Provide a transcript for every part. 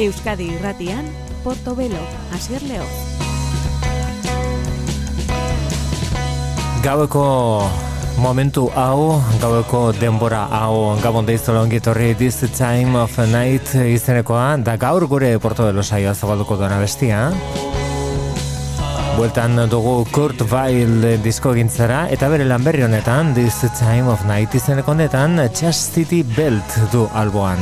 Euskadi Irratian, Portobelo, Asier Leo. Gaueko momentu hau, gaueko denbora hau, gabon deizola ongitorri This Time of Night izenekoa, da gaur gure Portobelo saioa zabalduko duena bestia. Bueltan dugu Kurt Weill disko gintzara, eta bere lan berri honetan, This Time of Night izeneko honetan, Chastity Belt du alboan.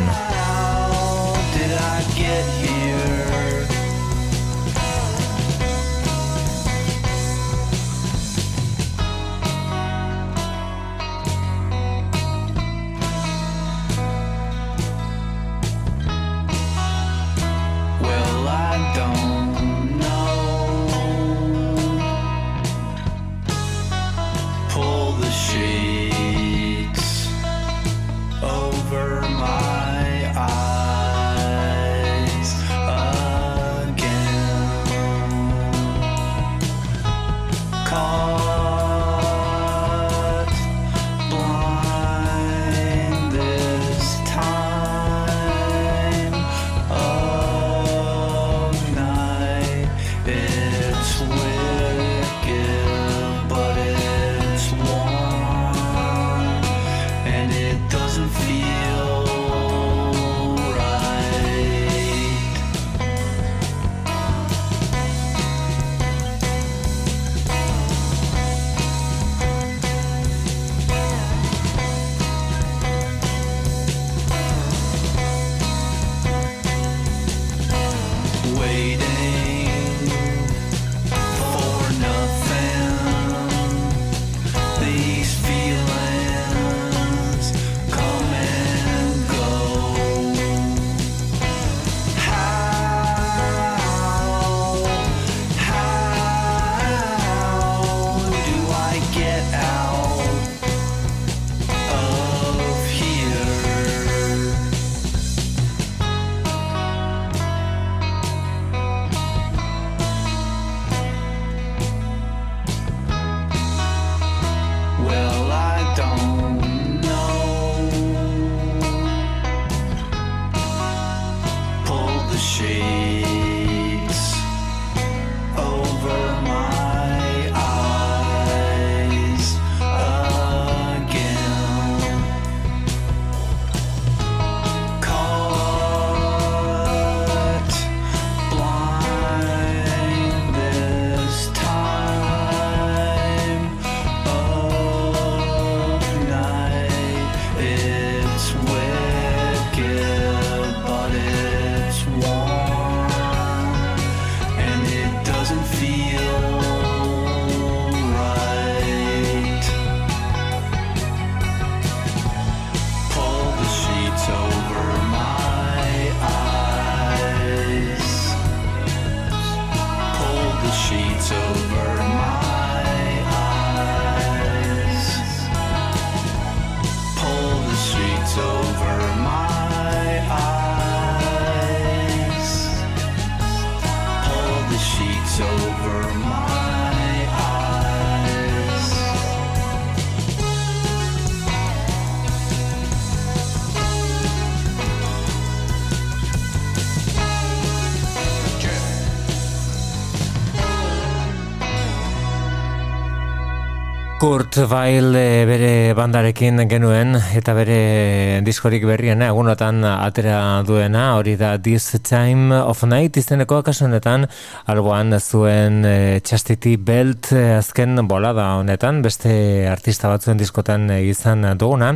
Kurt Weill eh, bere bandarekin genuen eta bere diskorik berriena egunotan atera duena hori da This Time of Night izeneko akasunetan alboan zuen e, Chastity Belt azken bolada honetan beste artista batzuen diskotan izan duguna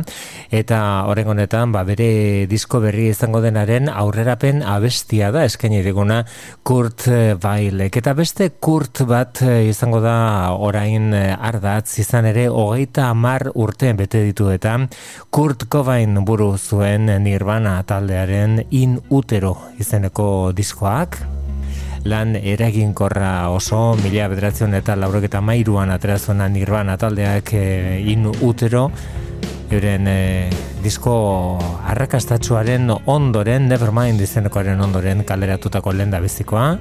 eta horren honetan ba, bere disko berri izango denaren aurrerapen abestia da eskaini diguna Kurt Weill. Eta beste Kurt bat izango da orain ardatz izan izan ere hogeita amar urte bete ditu eta Kurt Cobain buru zuen Nirvana taldearen in utero izeneko diskoak. Lan eraginkorra oso mila bederatzen eta laurok eta mairuan aterazuena Nirvana taldeak e, in utero. Euren e, disko arrakastatsuaren ondoren Nevermind izenekoaren ondoren kaleratutako lenda bizikoa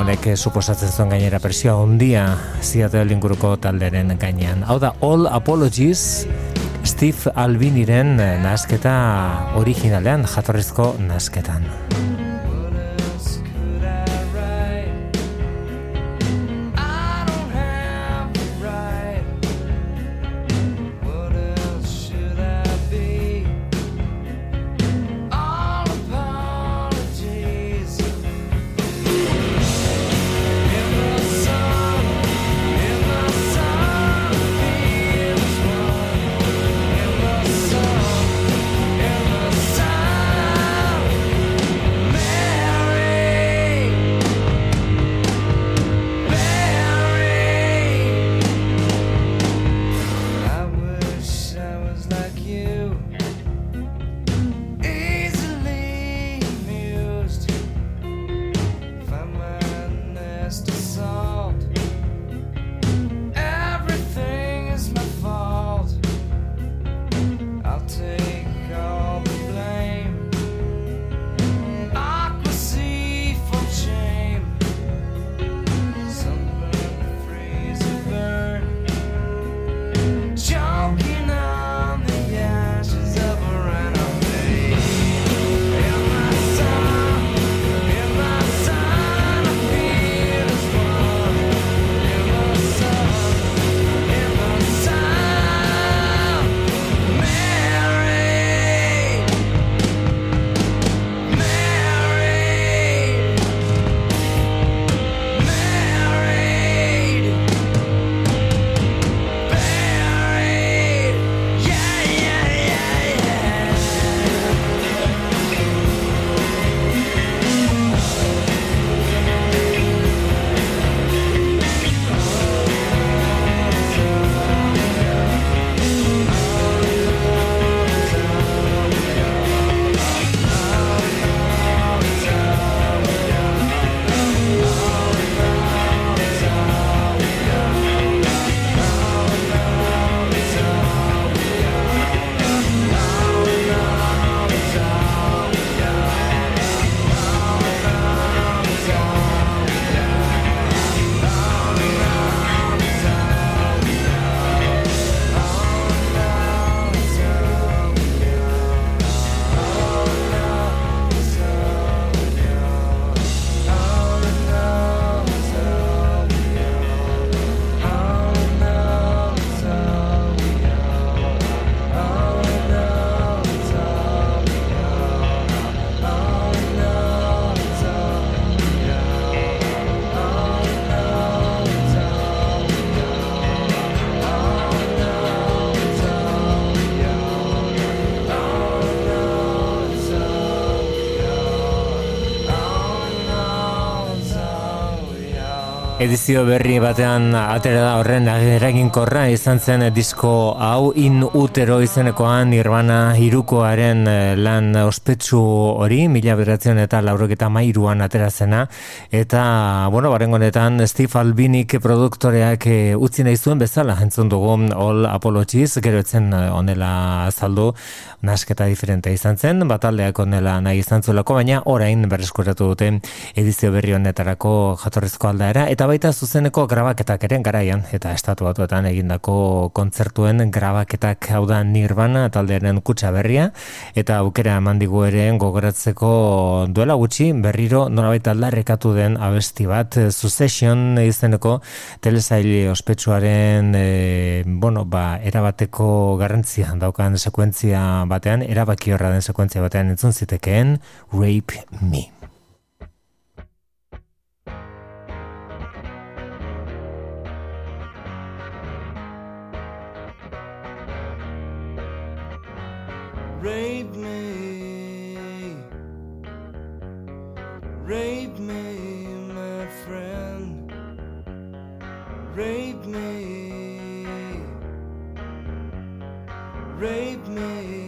Honek suposatzen zuen gainera persioa ondia ziatu linguruko talderen gainean. Hau da, All Apologies, Steve Albiniren nasketa originalean, jatorrizko nasketan. Edizio berri batean atera da horren eraginkorra izan zen disko hau in utero izenekoan Nirvana irukoaren eh, lan ospetsu hori mila beratzen eta lauroketa mairuan atera zena. Eta bueno, baren honetan Steve Albinik produktoreak eh, utzi nahi zuen bezala. Entzun dugu All Apologies gero etzen eh, onela azaldu. Nasketa diferente izan zen bataldeak onela nahi izan zuelako baina orain berreskuratu dute edizio berri honetarako jatorrezko aldaera. Eta baita zuzeneko grabaketak eren garaian, eta estatu batuetan egindako kontzertuen grabaketak hau da Nirvana taldearen kutsa berria, eta aukera eman ere gogoratzeko duela gutxi berriro nolabait aldarrekatu den abesti bat, Succession izeneko telesaili ospetsuaren e, bueno, ba, erabateko garrantzia daukan sekuentzia batean, erabaki horra den sekuentzia batean entzun zitekeen Rape Me. Rape me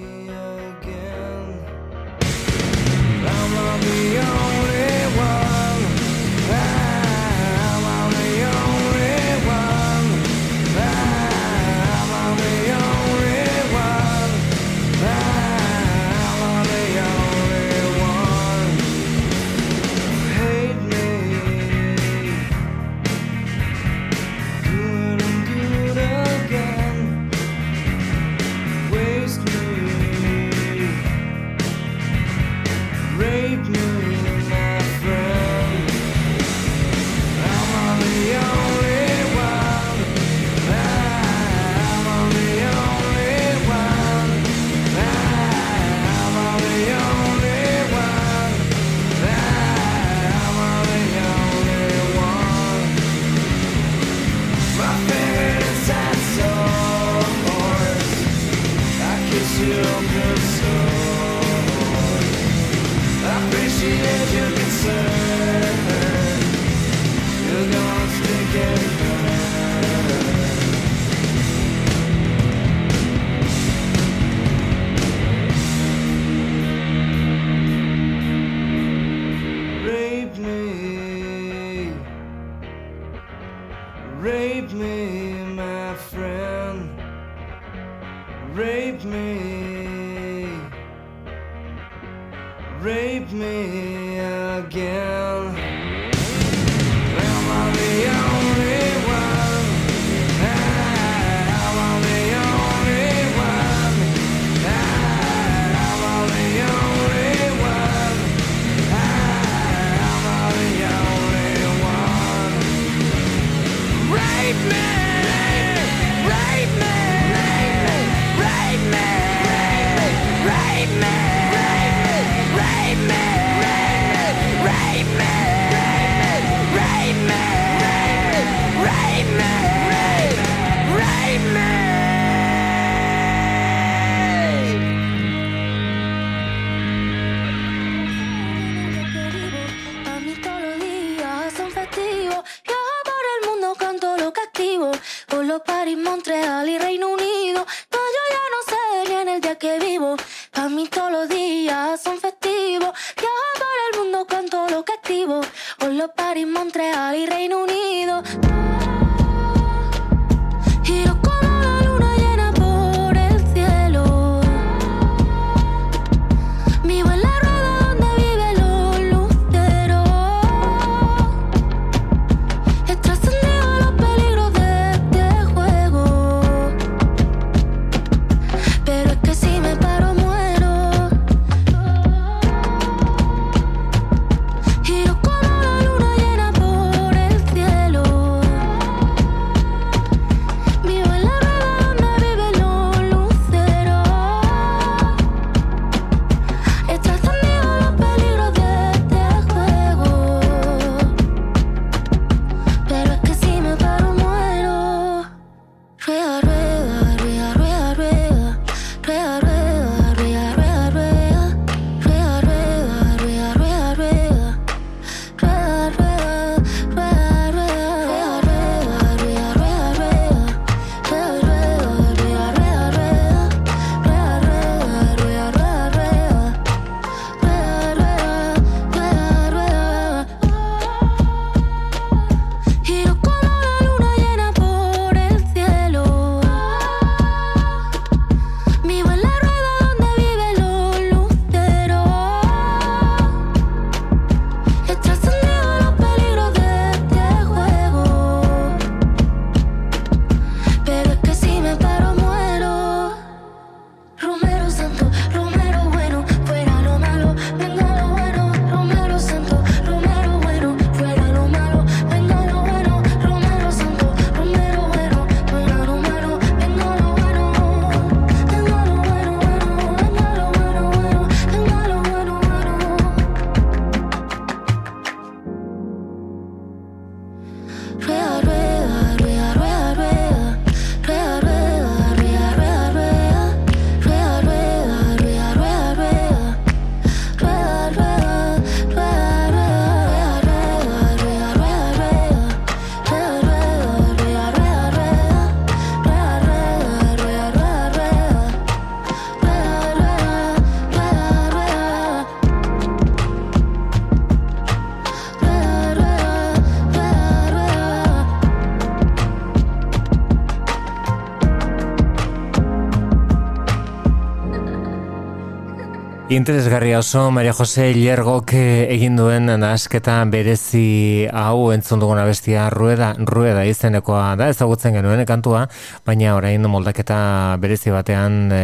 Interesgarria oso Maria Jose Lergok egin duen nasketa berezi hau entzun dugun abestia rueda, rueda izenekoa da ezagutzen genuen kantua, baina orain moldaketa berezi batean e,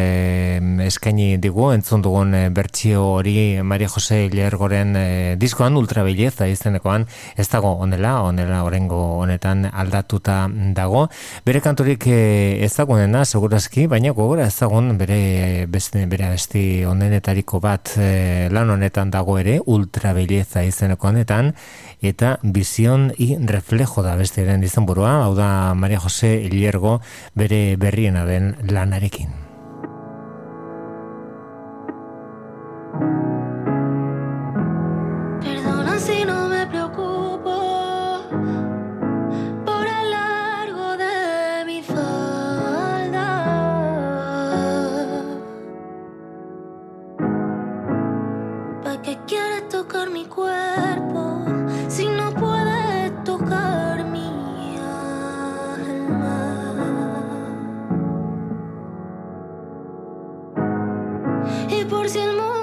eskaini digu entzun dugun e, bertsio hori Maria Jose Lergoren e, diskoan ultrabelleza izenekoan ez dago onela, onela orengo honetan aldatuta dago. Bere kanturik e, ezagunena segurazki, baina gogora ezagun bere beste bere abesti onenetariko bat e, lan honetan dago ere, ultrabelleza izeneko honetan, eta bizion i reflejo da beste den izan burua, hau da Maria Jose Iliergo bere berriena den lanarekin. por si el mundo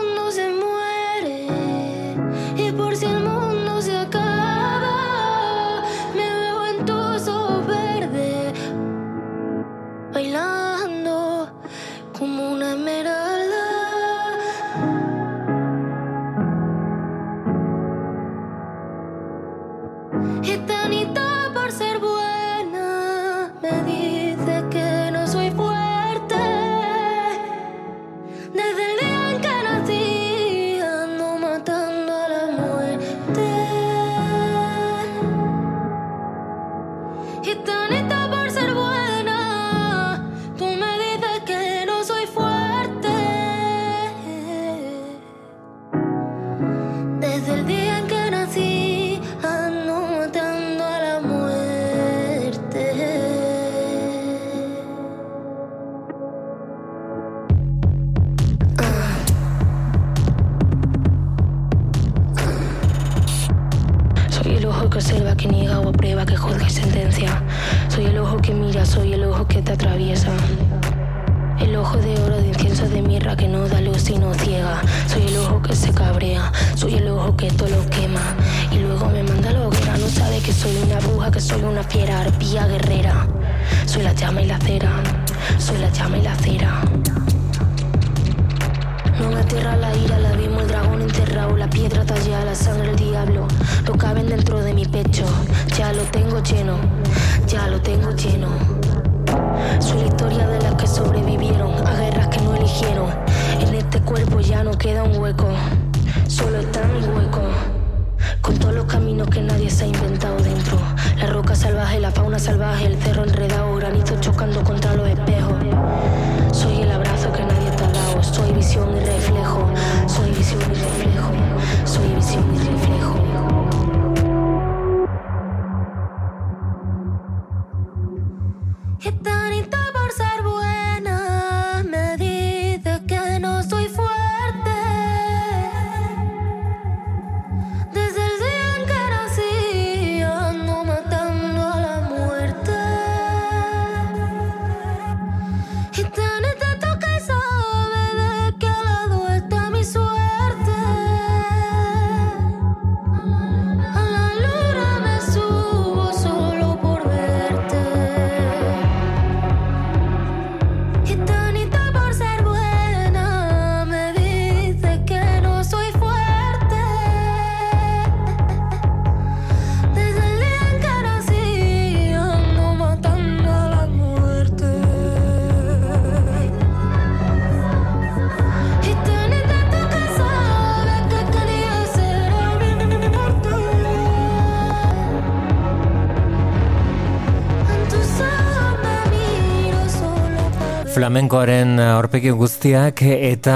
flamenkoaren aurpegi guztiak eta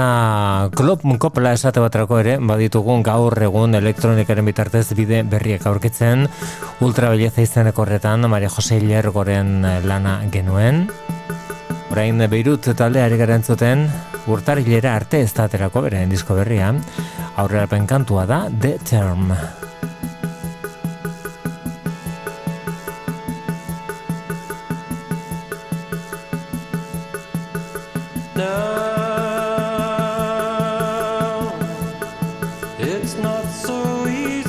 klop kopla esate batrako ere baditugun gaur egun elektronikaren bitartez bide berriak aurkitzen. Ultrabelleza izeneko horretan Maria Jose Ilergoren lana genuen. Orain Beirut talde ari garen zuten urtarilera arte ez da aterako bere disko berria. Aurrera penkantua da The Term It's not so easy.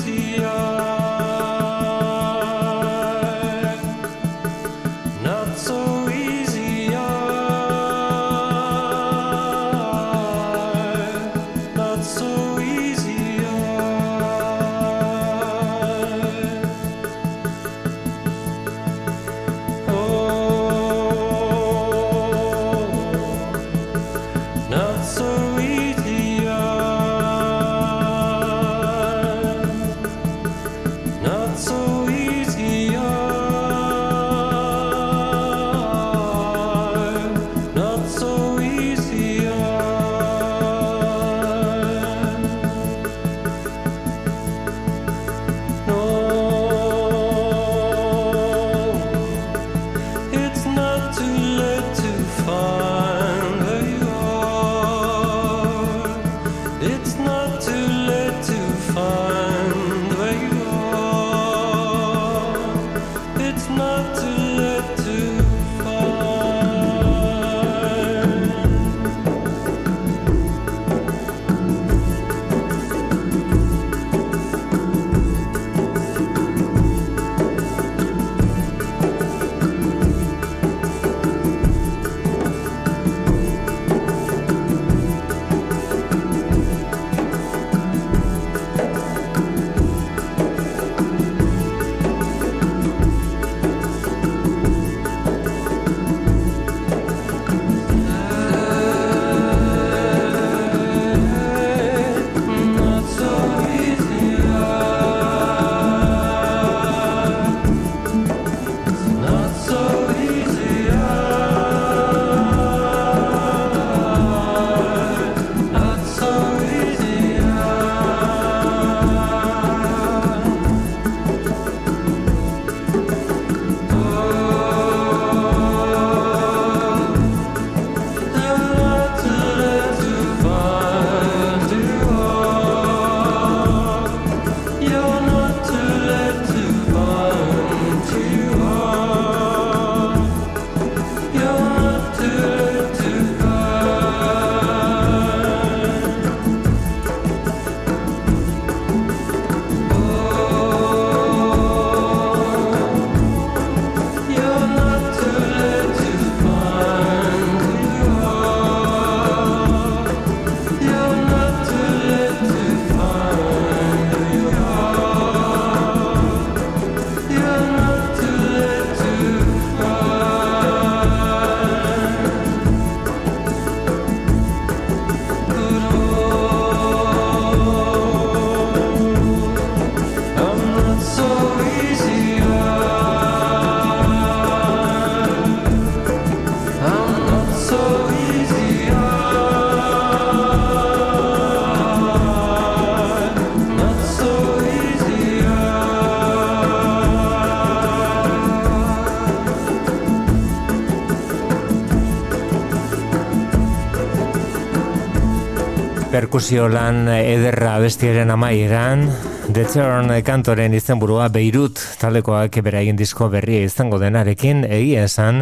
Perkusio lan ederra bestiaren amaieran, The Turn kantoren izenburua Beirut talekoak beraien disko berria izango denarekin, egia esan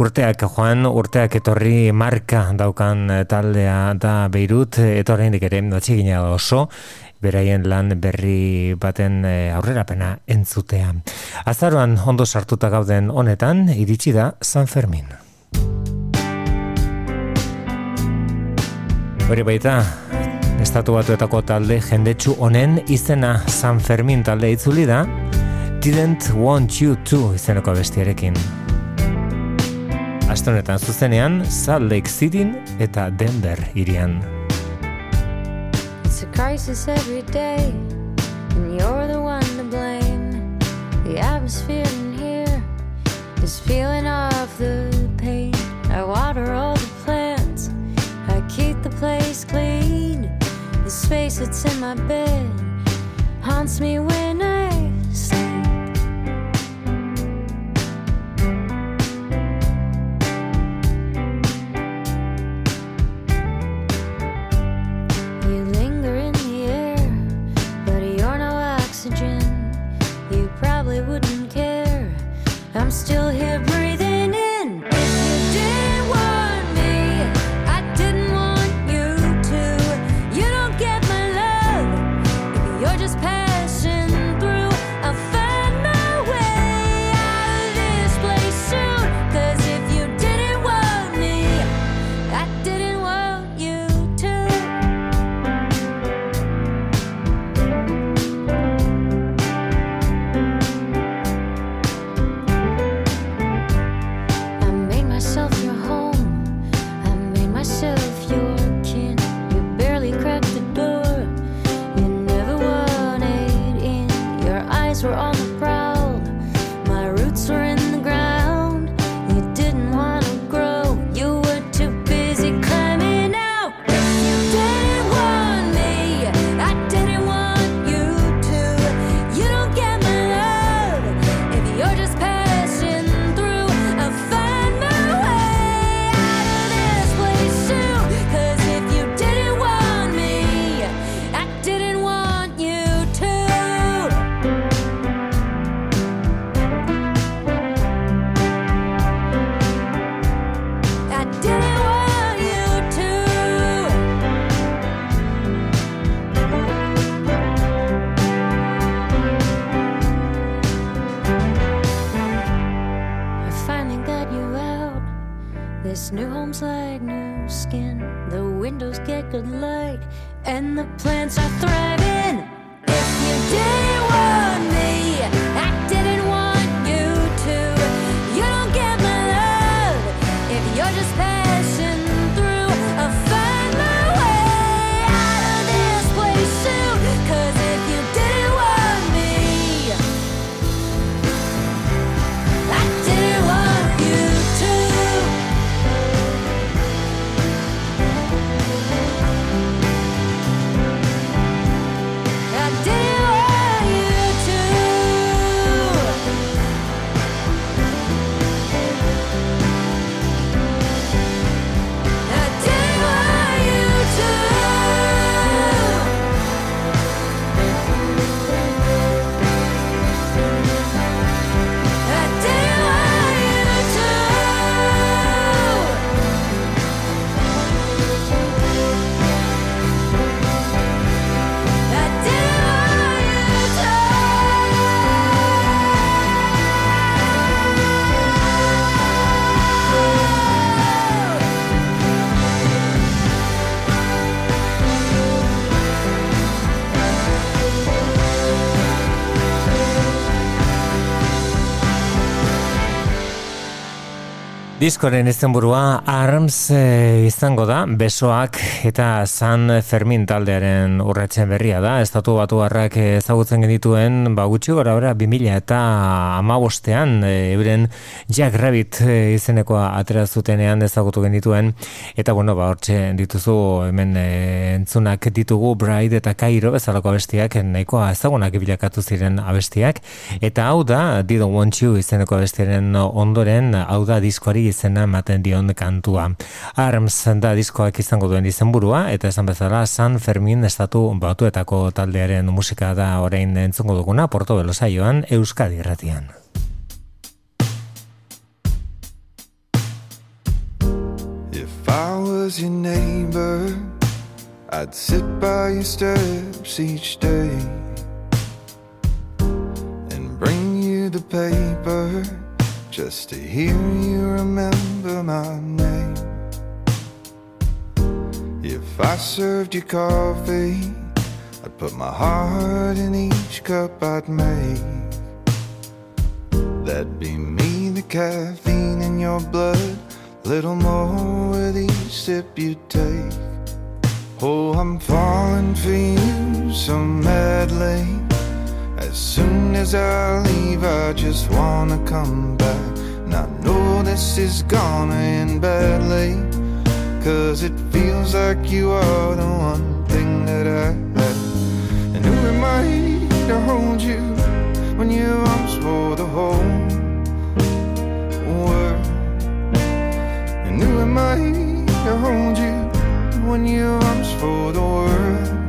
urteak joan, urteak etorri marka daukan taldea da Beirut, etorrein ere atxigina oso, beraien lan berri baten eh, aurrerapena entzutea. Azaroan ondo sartuta gauden honetan, iritsi da San Fermin. Hori baita, estatu batuetako talde jendetsu honen izena San Fermin talde itzuli da, Didn't Want You To izeneko bestiarekin. Astonetan zuzenean, Salt Lake City eta Denver irian. It's a crisis every day, and you're the one to blame. The atmosphere in here is feeling off the pain. I water all the plants. keep the place clean. Space that's in my bed haunts me when I sleep. You linger in the air, but you're no oxygen. You probably wouldn't care. I'm still here breathing. light, and the plants are thriving. Diskoren izenburua Arms e, izango da, besoak eta San Fermin taldearen urratzen berria da. Estatu batu harrak ezagutzen genituen, ba gutxi gora bera, 2000 eta amabostean, e, euren Jack Rabbit e, izenekoa atera zutenean ezagutu genituen. Eta bueno, ba hortxe dituzu hemen e, entzunak ditugu Bride eta Cairo bezalako abestiak, nahikoa ezagunak bilakatu ziren abestiak. Eta hau da, Didn't Want You izeneko abestiaren ondoren, hau da diskoari izena ematen dion kantua. Arms da diskoak izango duen izenburua eta esan bezala San Fermin estatu batuetako taldearen musika da orain entzungo duguna Porto Belosaioan Euskadi Irratian. If I was your neighbor I'd sit by your steps each day And bring you the paper Just to hear you remember my name. If I served you coffee I'd put my heart in each cup I'd make. That'd be me, the caffeine in your blood Little more with each sip you take. Oh, I'm falling for you so madly As soon as I leave I just wanna come back. And I know this is gonna end badly Cause it feels like you are the one thing that I have And who am I to hold you When your arms for the whole world? And who am I to hold you when your arms for the world.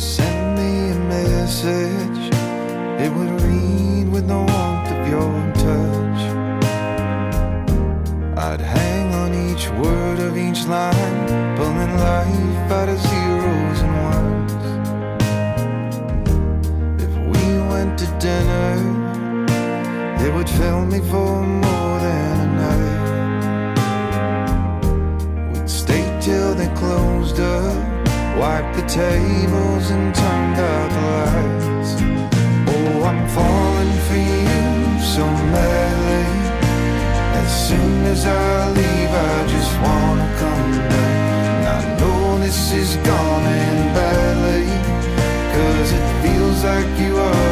Send me a message, it would read with the warmth of your touch. I'd hang on each word of each line, pulling life out of zeros and ones. If we went to dinner, it would fill me for the tables and turned out the lights. Oh, I'm falling for you so madly. As soon as I leave, I just wanna come back. And I know this is gonna end badly, cause it feels like you are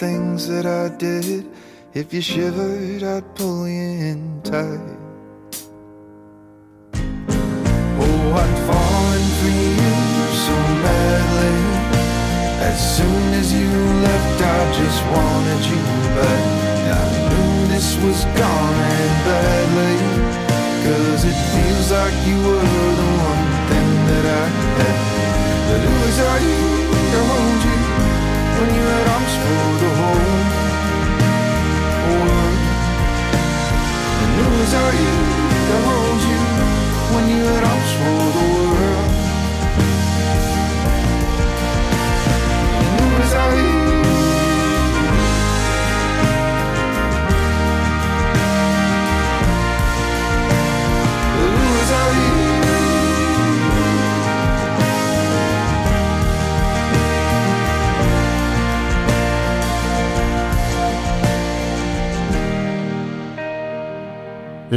things that I did. If you shivered, I'd pull you in tight.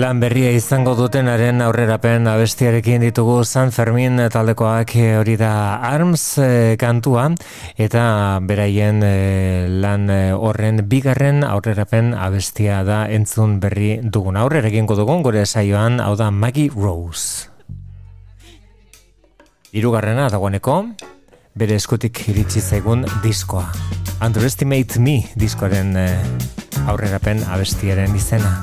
Lan berria izango dutenaren aurrerapen abestiarekin ditugu San Fermin taldekoak eh, hori da Arms eh, kantua eta beraien eh, lan horren bigarren aurrerapen abestia da entzun berri dugun aurrera egingo dugun gure saioan hau da Maggie Rose. Hirugarrena dagoeneko bere eskutik iritsi zaigun diskoa. Underestimate Me diskoaren eh, aurrerapen abestiaren izena.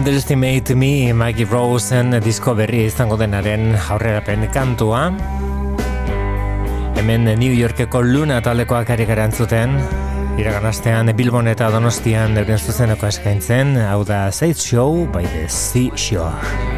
Underestimate Me Maggie Rosen disko berri izango denaren aurrerapen kantua. Hemen New Yorkeko Luna taldekoak ari garantzuten. Iragan astean Bilbon eta Donostian euren zuzeneko eskaintzen, hau da Side Show by the Sea Shore.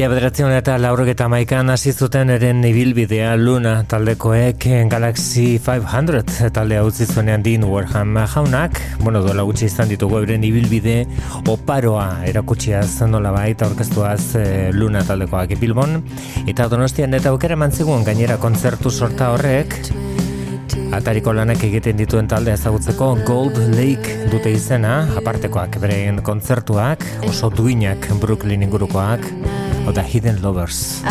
Mila bederatzen eta laurogeta maikan hasi zuten eren ibilbidea Luna taldekoek Galaxy 500 taldea utzi zuenean din Warham jaunak, bueno, dola gutxi izan ditugu eren ibilbide oparoa erakutsia nola baita orkestuaz eh, Luna taldekoak Bilbon, eta donostian eta aukera mantzigun gainera kontzertu sorta horrek, Atariko lanak egiten dituen talde ezagutzeko Gold Lake dute izena, apartekoak beren kontzertuak, oso duinak Brooklyn ingurukoak, oda Hidden Lovers.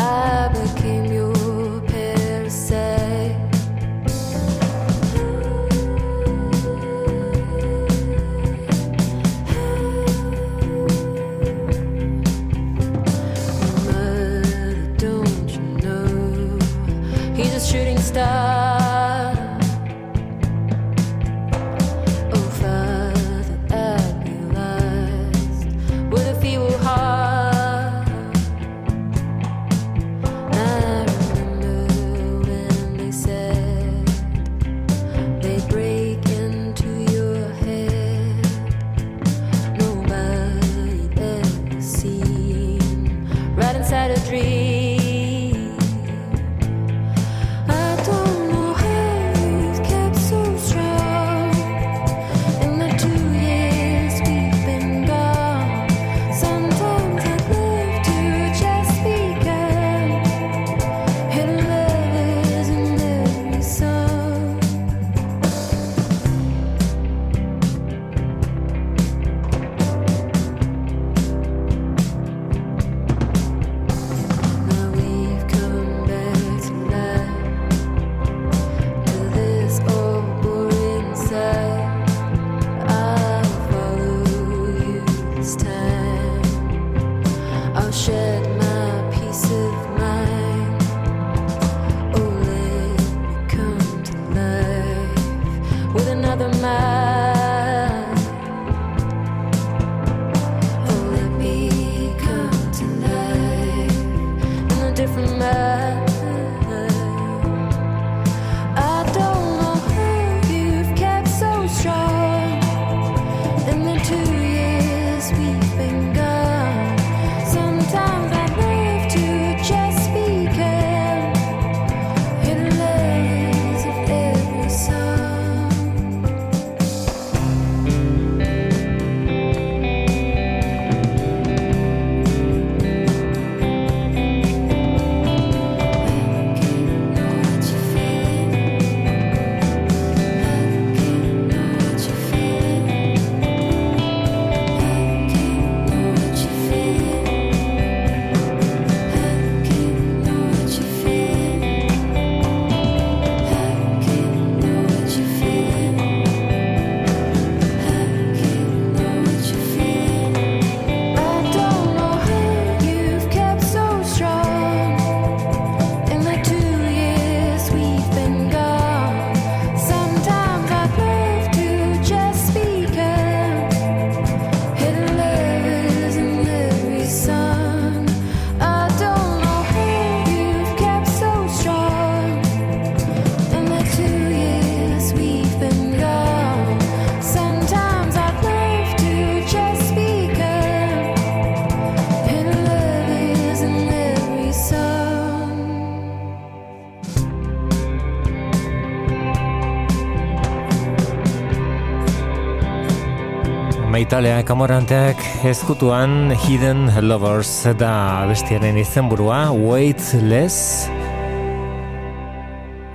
Italea kamoranteak ezkutuan Hidden Lovers da bestiaren izenburua Weightless.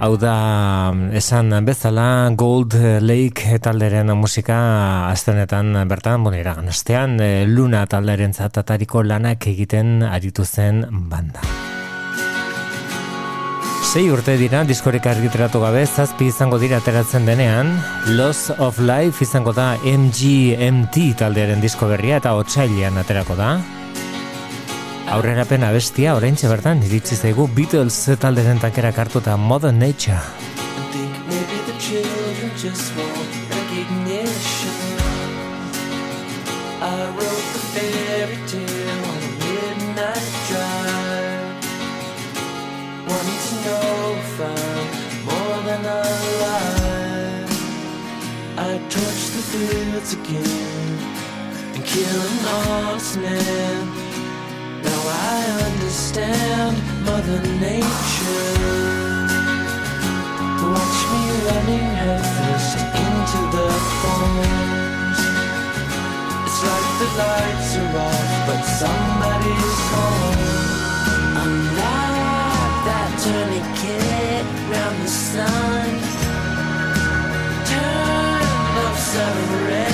Hau da esan bezala Gold Lake talderen musika aztenetan bertan bueno, iragan astean Luna talderen zatatariko lanak egiten aritu zen banda Sei urte dira diskorik argitratu gabe zazpi izango dira ateratzen denean. Loss of Life izango da MGMT taldearen disko berria eta otsailean aterako da. Aurrera pena bestia orain bertan iritsi zaigu Beatles talderen takera kartu eta Modern Nature. I fields again And kill an honest man Now I understand Mother Nature. Watch me running headfirst into the thorns. It's like the lights are off, but somebody's home. I'm like that tourniquet round the sun. Turn of seven reds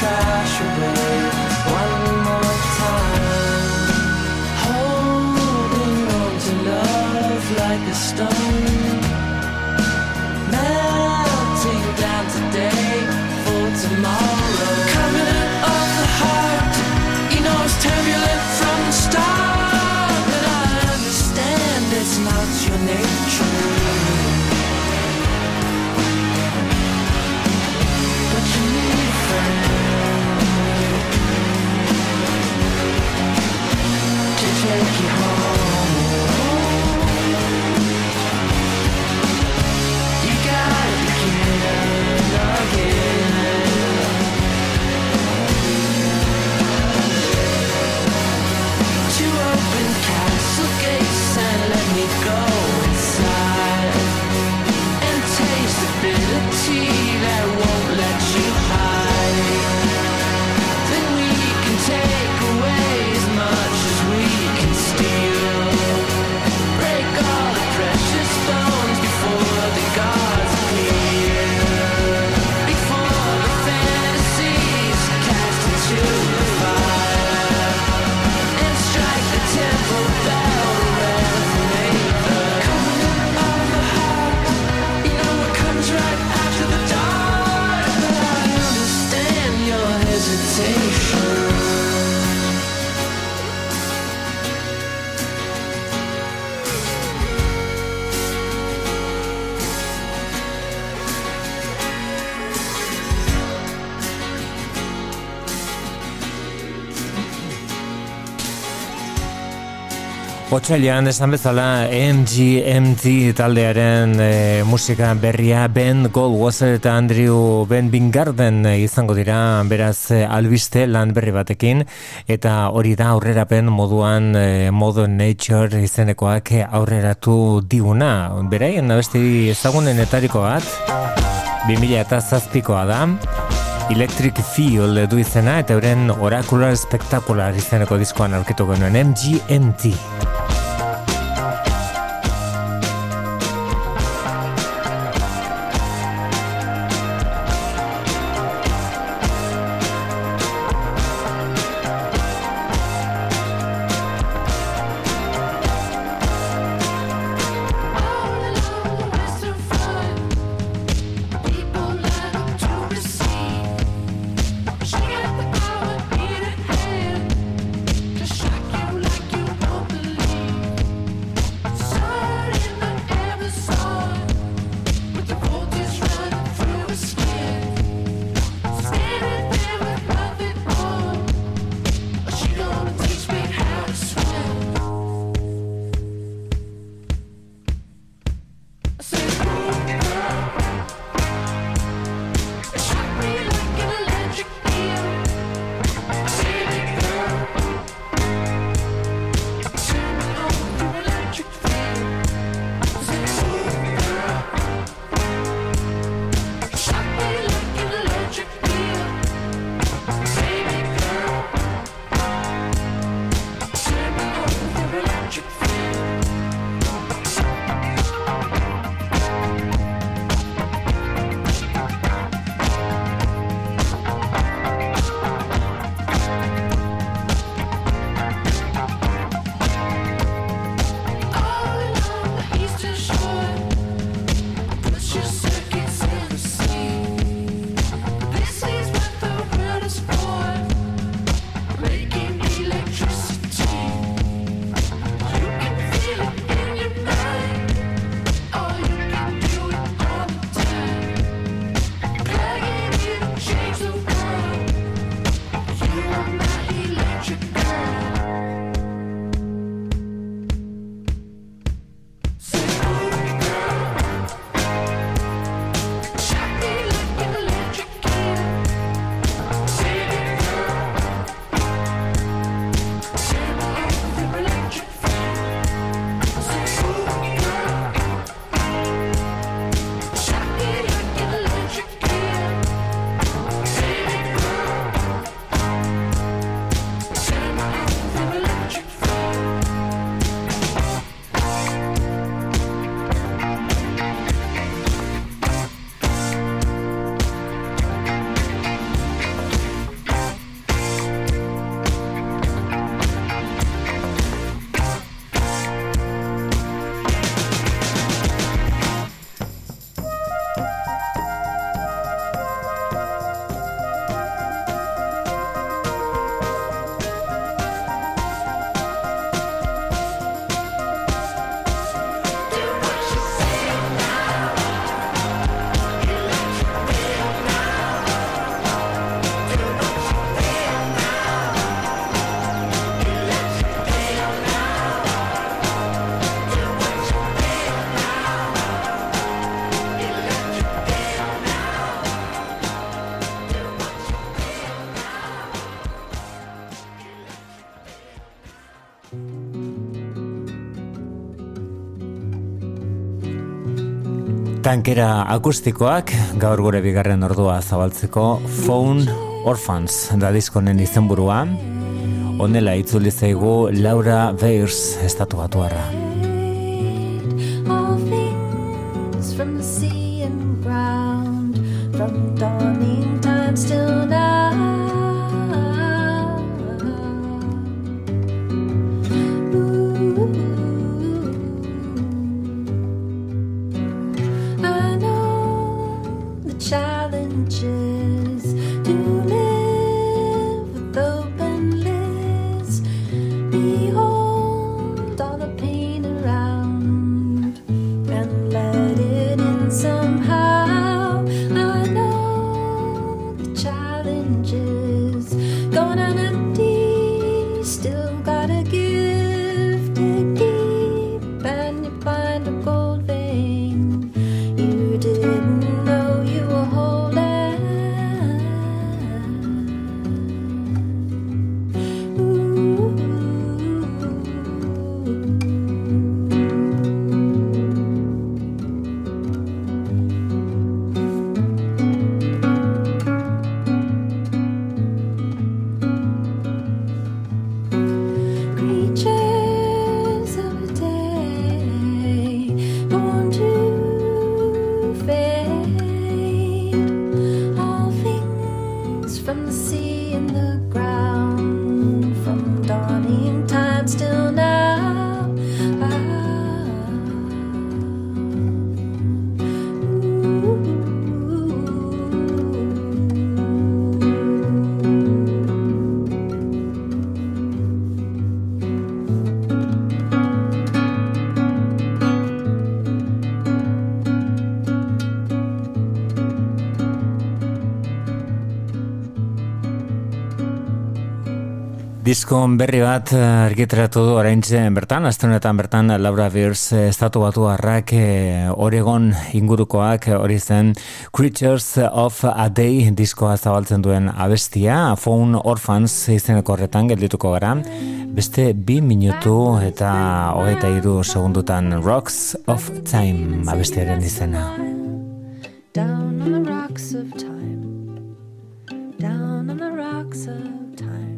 trash away. like a stone Otsailean esan bezala MGMT taldearen e, musika berria Ben Goldwasser eta Andrew Ben Bingarden izango dira beraz e, albiste lan berri batekin eta hori da aurrerapen moduan e, Modern Nature izenekoak aurreratu diguna. Beraien abesti ezagunenetariko bat 2000 eta zazpikoa da Electric Feel du izena eta euren Oracular Spectacular izeneko diskoan aurkitu genuen MGMT. Tankera akustikoak gaur gure bigarren ordua zabaltzeko Phone Orphans da diskonen izenburua. Honela itzuli zaigu Laura Weirs estatu batuarra. Disko berri bat eh, argitaratu du oraintxe bertan, aste honetan bertan Laura Beers eh, estatu batu harrak Oregon ingurukoak eh, hori zen Creatures of a Day diskoa zabaltzen duen abestia, Phone Orphans izeneko horretan geldituko gara, beste bi minutu eta hogeita iru segundutan Rocks of Time abestiaren izena. Down on the rocks of time. Down on the rocks of time.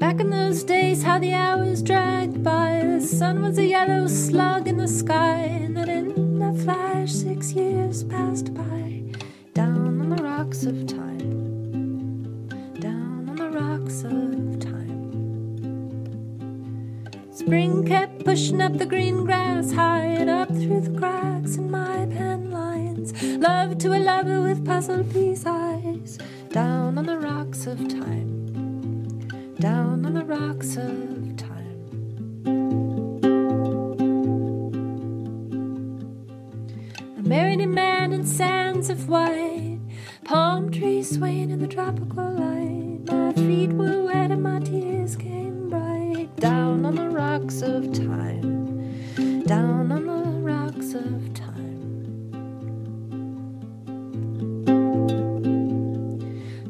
Back in those days, how the hours dragged by. The sun was a yellow slug in the sky, and then in a flash, six years passed by. Down on the rocks of time. Down on the rocks of time. Spring kept pushing up the green grass high and up through the cracks in my pen lines. Love to a lover with puzzle piece eyes. Down on the rocks of time. Down on the rocks of time. I married a man in sands of white, palm trees swaying in the tropical light. My feet were wet and my tears came bright. Down on the rocks of time, down on the rocks of time.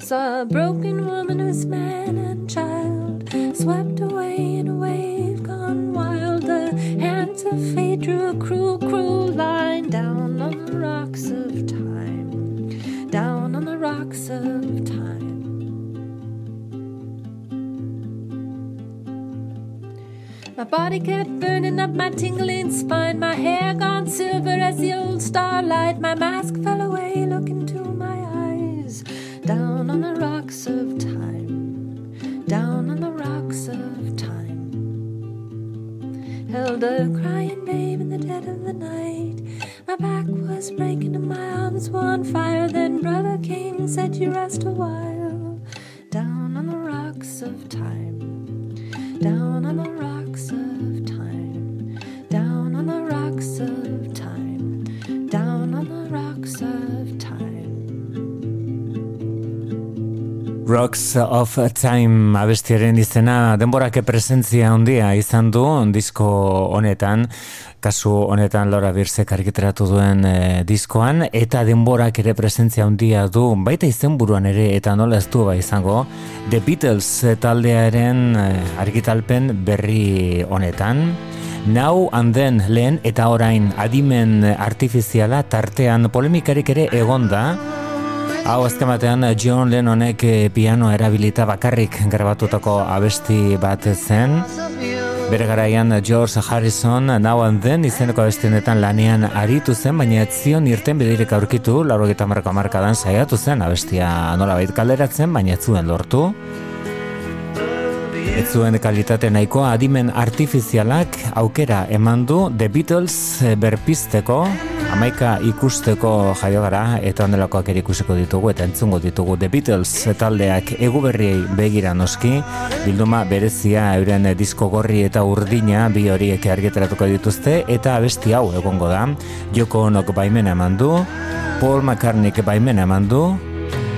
Saw a broken woman whose man and child swept away in a wave gone wild. The hands of fate drew a cruel, cruel line down on the rocks of time, down on the rocks of time. My body kept burning up my tingling spine, my hair gone silver as the old starlight. My mask fell away, Down on the rocks of time, down on the rocks of time. Held a crying babe in the dead of the night. My back was breaking and my arms were on fire. Then Brother King said, You rest a while. Down on the rocks of time, down on the rocks of time, down on the rocks of time, down on the rocks of Rocks of Time abestiaren izena denborake presentzia handia izan du disko honetan, kasu honetan Laura Birsek argiteratu duen eh, diskoan, eta denborak ere presentzia handia du, baita izenburuan ere eta nola ez du ba izango, The Beatles taldearen eh, argitalpen berri honetan, Now and then lehen eta orain adimen artifiziala tartean polemikarik ere egonda. Hau azken batean John Lennonek eh, piano erabilita bakarrik grabatutako abesti bat zen. Bere garaian George Harrison Now and Then izeneko abestienetan lanean aritu zen, baina zion irten bidirik aurkitu, lauro gita marka markadan saiatu zen abestia nola kalderatzen, baina ez zuen lortu. Ez zuen kalitate nahikoa adimen artifizialak aukera eman du The Beatles berpisteko, amaika ikusteko jaio gara eta ondelakoak ere ikusiko ditugu eta entzungo ditugu The Beatles taldeak egu berriei begira noski. Bilduma berezia euren disko gorri eta urdina bi horiek argitaratuko dituzte eta abesti hau egongo da. Joko Onok baimena eman du Paul McCartneyk baimena eman du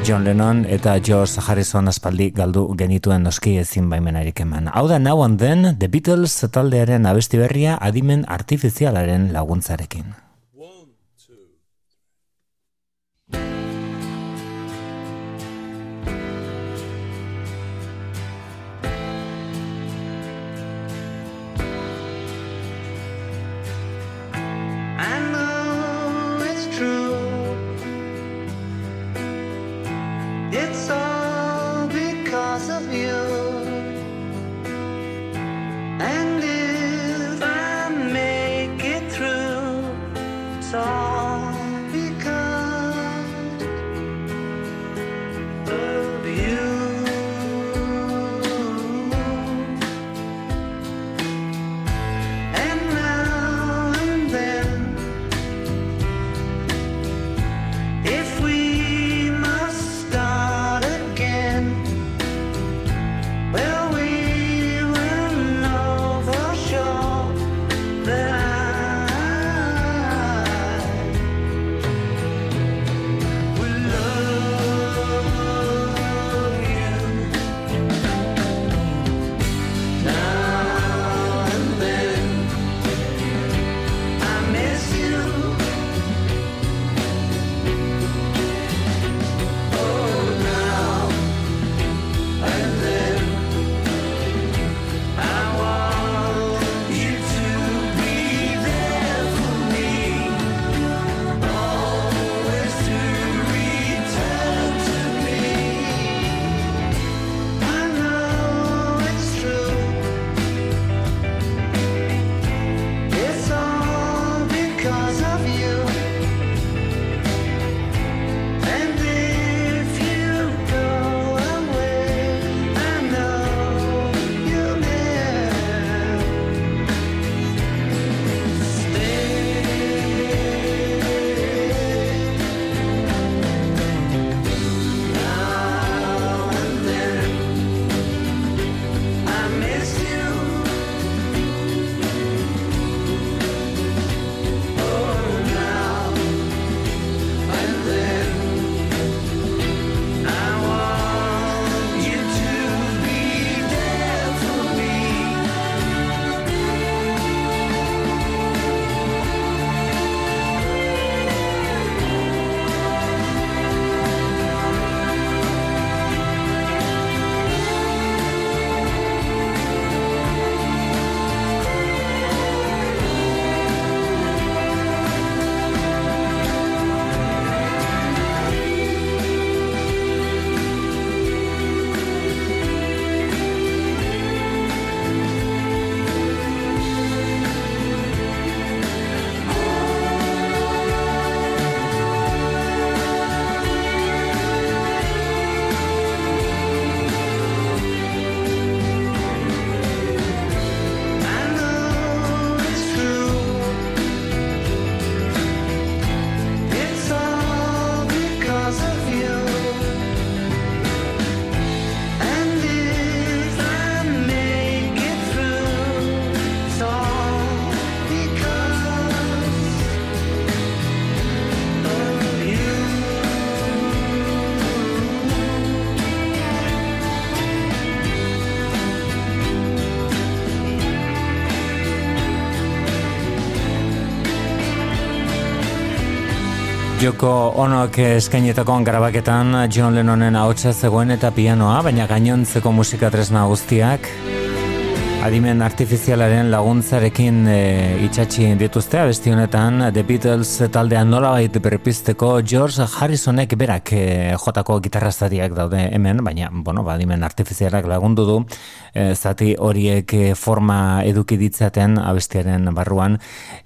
John Lennon eta George Harrison aspaldi galdu genituen noski ezin baimenarik eman. Hau da now and then The Beatles taldearen abesti berria adimen artifizialaren laguntzarekin. Joko onok eskainetako grabaketan John Lennonen ahotsa zegoen eta pianoa, baina gainontzeko musika tresna guztiak Adimen artifizialaren laguntzarekin e, itxatxi dituzte abesti honetan The Beatles taldean nolabait berpizteko George Harrisonek berak e, jotako gitarrazariak daude hemen, baina bueno, ba, adimen artifizialak lagundu du e, zati horiek e, forma eduki ditzaten abestiaren barruan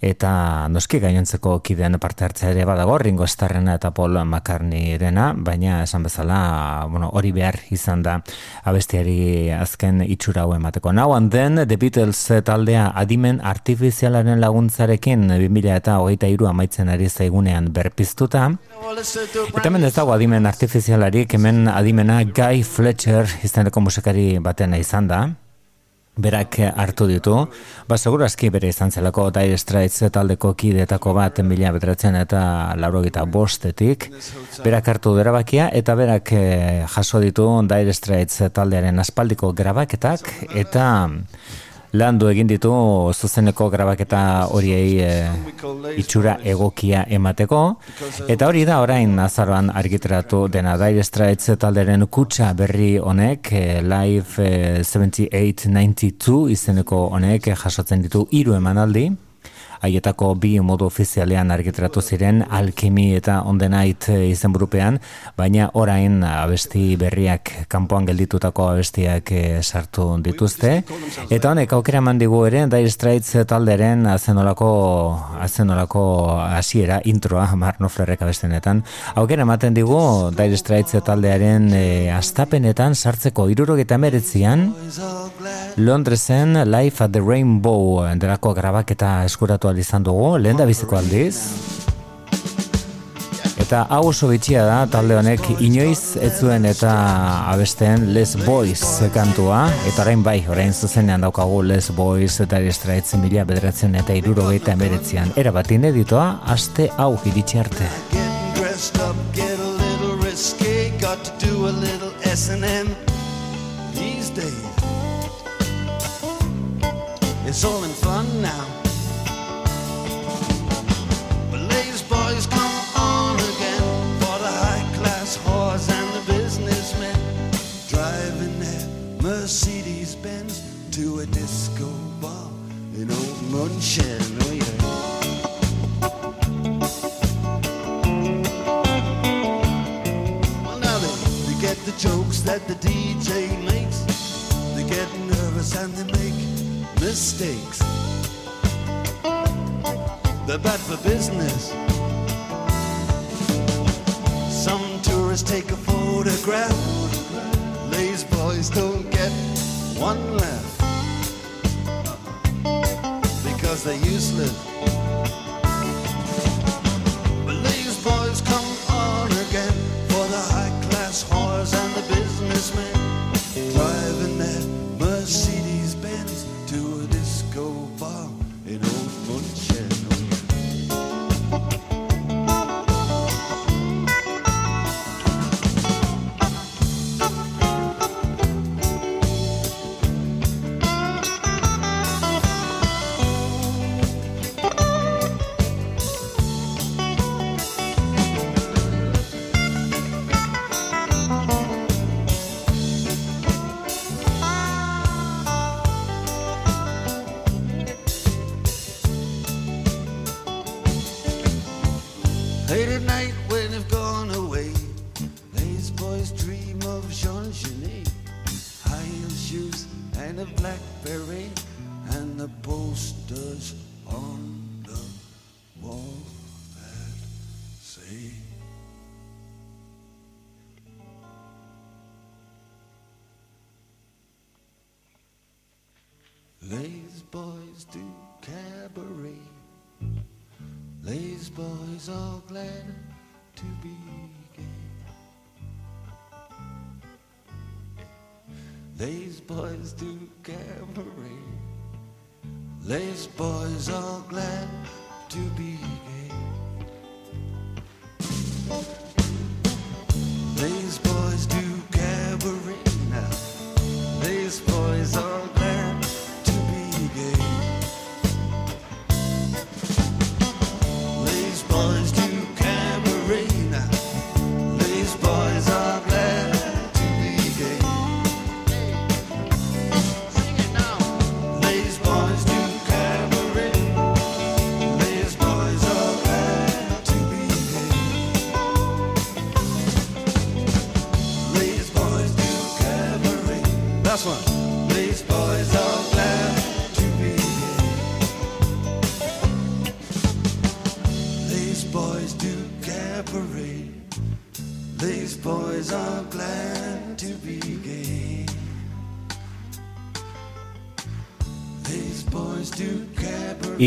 eta noski gainontzeko kideen parte hartzea ere badago Ringo Starrena eta Paul McCartneyerena, baina esan bezala bueno, hori behar izan da abestiari azken itxura hau emateko. Now and then, The Beatles taldea adimen artifizialaren laguntzarekin 2000 eta hogeita iru amaitzen ari zaigunean berpiztuta. Eta hemen ez dago adimen artifizialarik, hemen adimena Guy Fletcher izeneko musikari baten izan da berak hartu ditu. Ba, segurazki bere izan zelako Dire Straits taldeko kidetako bat mila betratzen eta laurogita bostetik. Berak hartu derabakia eta berak eh, jaso ditu Dire Straits taldearen aspaldiko grabaketak eta landu egin ditu zuzeneko grabaketa horiei e, itxura egokia emateko. Eta hori da orain azaroan argitratu dena. Dire Straits talderen kutsa berri honek e, Live e, 7892 izeneko honek jasotzen ditu hiru emanaldi haietako bi modu ofizialean argitratu ziren alkimi eta ondenait izenburupean, baina orain abesti berriak kanpoan gelditutako abestiak eh, sartu dituzte. Eta honek aukera mandigu ere, Dire Straits talderen azenolako azenolako hasiera introa, Marno Flerrek abestenetan. Aukera ematen digu Dire Straits taldearen e, astapenetan sartzeko irurogeta meretzian, Londresen Life at the Rainbow delako grabaketa eskuratu izan dugu, lehen da biziko aldiz. Eta hau oso bitxia da, talde honek inoiz ez zuen eta abesten Les Boys kantua. Eta orain bai, orain zuzenean daukagu Les Boys eta estraitzen mila bederatzen eta iruro gehieta emeretzean. Era bat ineditoa, aste hau iritsi arte. It's all in fun now. Lazy boys don't get one laugh because they're useless.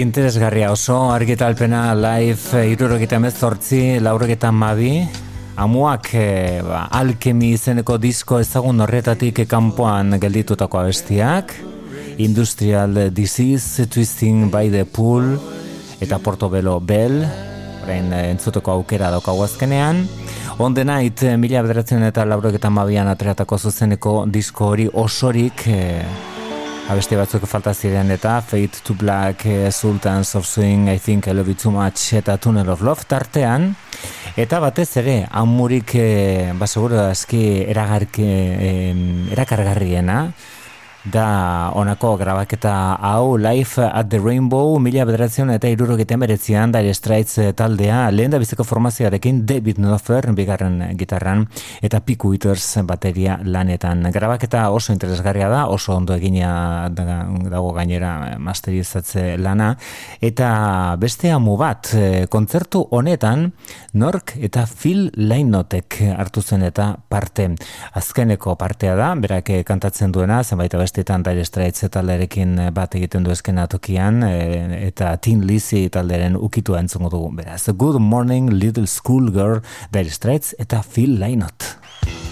Interesgarria. Oso argitalpena live irurogeta mezortzi, laurogeta mabi, amuak e, ba, alkemi izeneko disko ezagun horretatik kanpoan gelditutako abestiak, Industrial Disease, Twisting by the Pool, eta Portobello Bell, orain eh, entzuteko aukera daukagu azkenean. On the Night, eh, mila bederatzen eta laurogeta mabian atreatako zuzeneko disko hori osorik eh, abesti batzuk falta ziren eta Fate to Black, eh, Sultans of Swing, I Think I Love You Too Much eta Tunnel of Love tartean. Eta batez ere, amurik eh, ba seguro aski eragarki, eh, erakargarriena da honako grabaketa hau Life at the Rainbow mila bederatzen eta irurogeten beretzean Dire Straits eh, taldea lehen da biziko formazioarekin David Knopfler bigarren gitarran eta Pick Withers bateria lanetan. Grabaketa oso interesgarria da oso ondo egina da- dago gainera masterizatze lana. Eta beste amu bat eh, kontzertu honetan nork eta Phil Lainotek hartu zen eta parte. Azkeneko partea da berak eh, kantatzen duena zenbait abestetan Dire Straits taldearekin eh, bat egiten du eskena tokian eh, eta Tin Lizzy talderen ukitua entzungo dugu. Beraz Good Morning Little School Girl Dire Straits eta Phil Lainot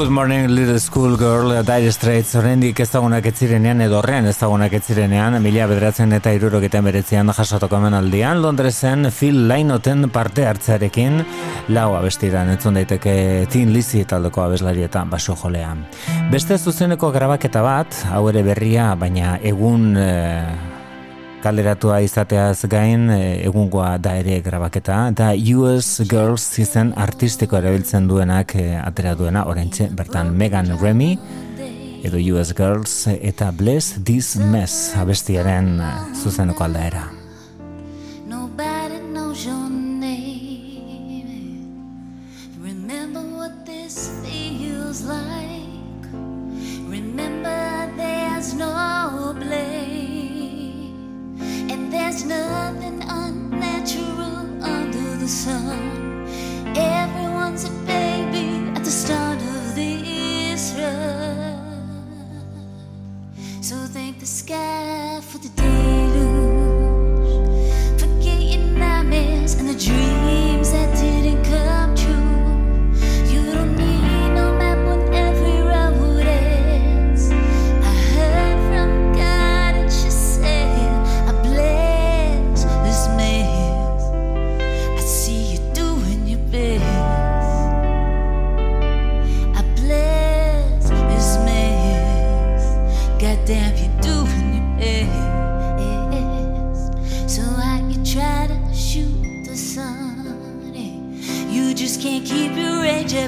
Good morning little school girl Dire Straits oraindik ezagunak ez zirenean edo horrean ezagunak ez zirenean mila bederatzen eta irurogetan beretzean jasotako hemenaldian Londresen Phil Lainoten parte hartzearekin lau abestiran entzun daiteke Tin Lizzy taldeko abeslarietan baso jolea. Beste zuzeneko grabaketa bat, hau ere berria, baina egun eh, kaleratua izateaz gain eh, egungoa da ere grabaketa. Da US Girls izen artistiko erabiltzen duenak eh, atera duena orentxe bertan Megan Remy edo US Girls eta Bless This Mess abestiaren eh, zuzeneko aldaera the sky for the deluge, forgetting nightmares and the dreams.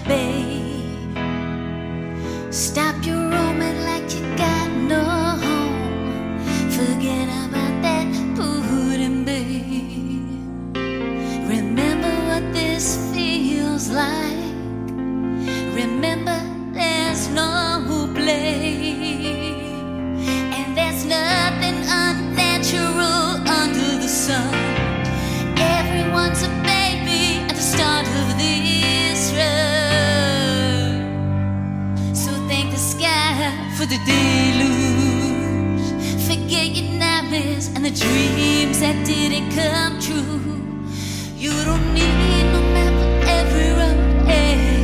背。the deluge. Forget your nightmares and the dreams that didn't come true. You don't need no map for every road.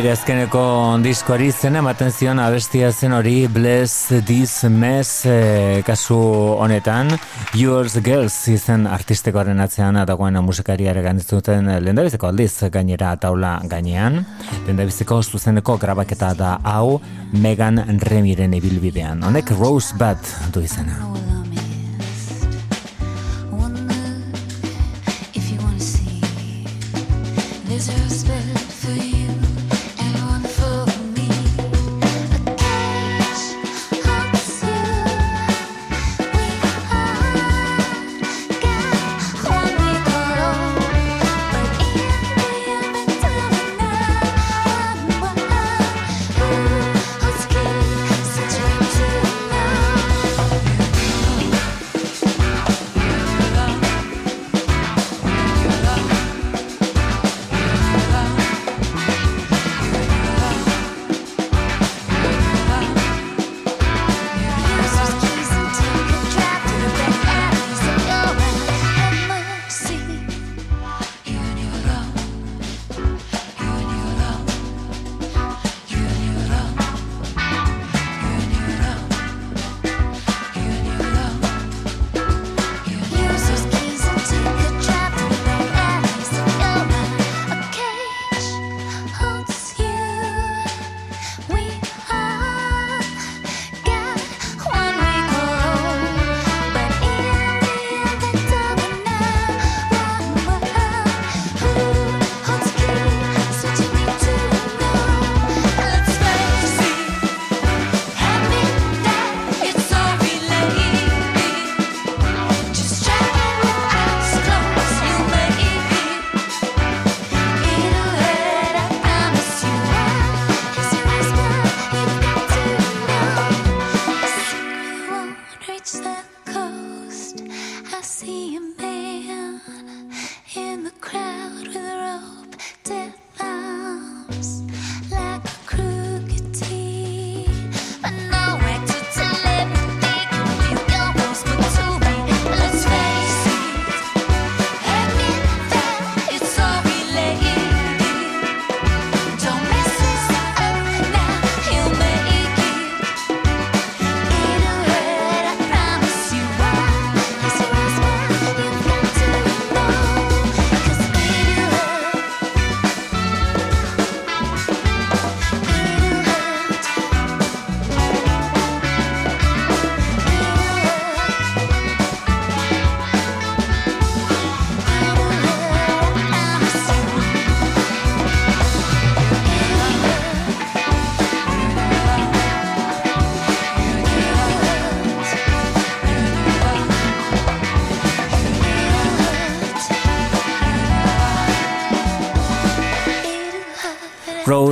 bere azkeneko diskoari izena ematen zion abestia zen hori Bless This Mess e, kasu honetan. Yours Girls izen artistekoaren atzean dagoen musikariare gantzuten lendabizeko aldiz gainera taula gainean. Lendabizeko zuzeneko grabaketa da hau Megan Remiren ibilbidean. Honek Rosebud du izena.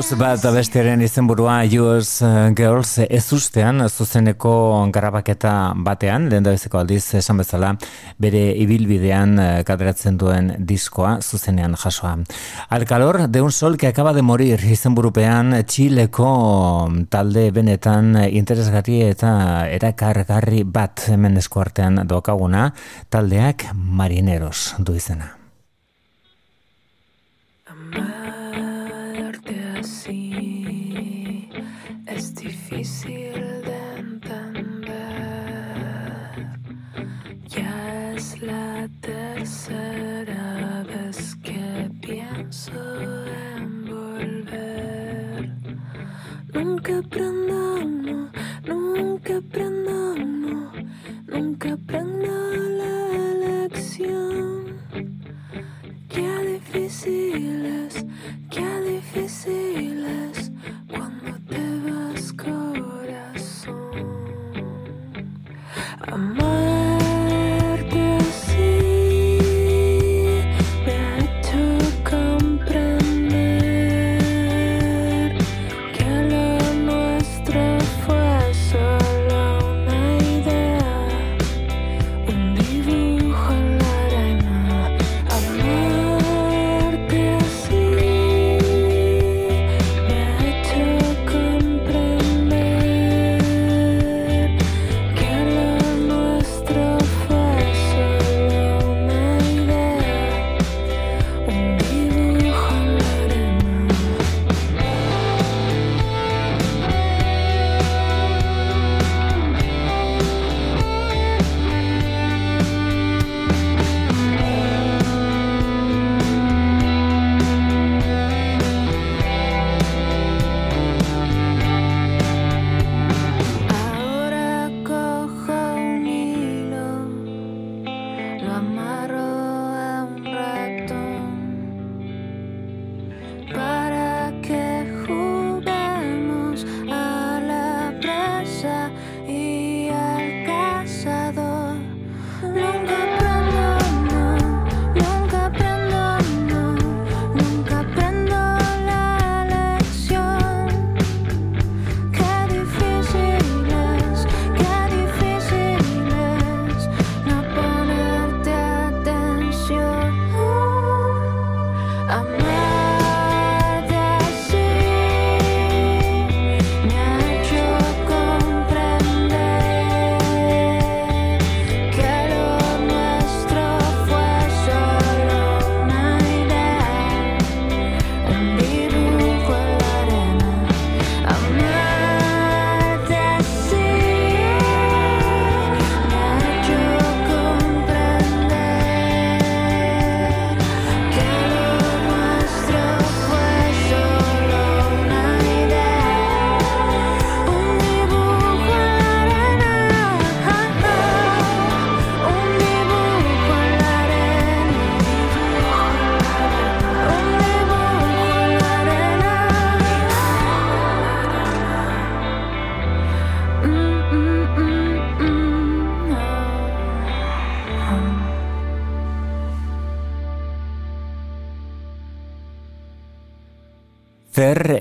Rose bat abestiaren izenburua US Girls ez ustean zuzeneko garabaketa batean, lehen da aldiz esan bezala bere ibilbidean eh, kaderatzen duen diskoa zuzenean jasoa. Al calor de un sol que acaba de morir izenburupean Txileko talde benetan interesgarri eta erakargarri bat hemen eskuartean dokaguna taldeak marineros du izena. feel it.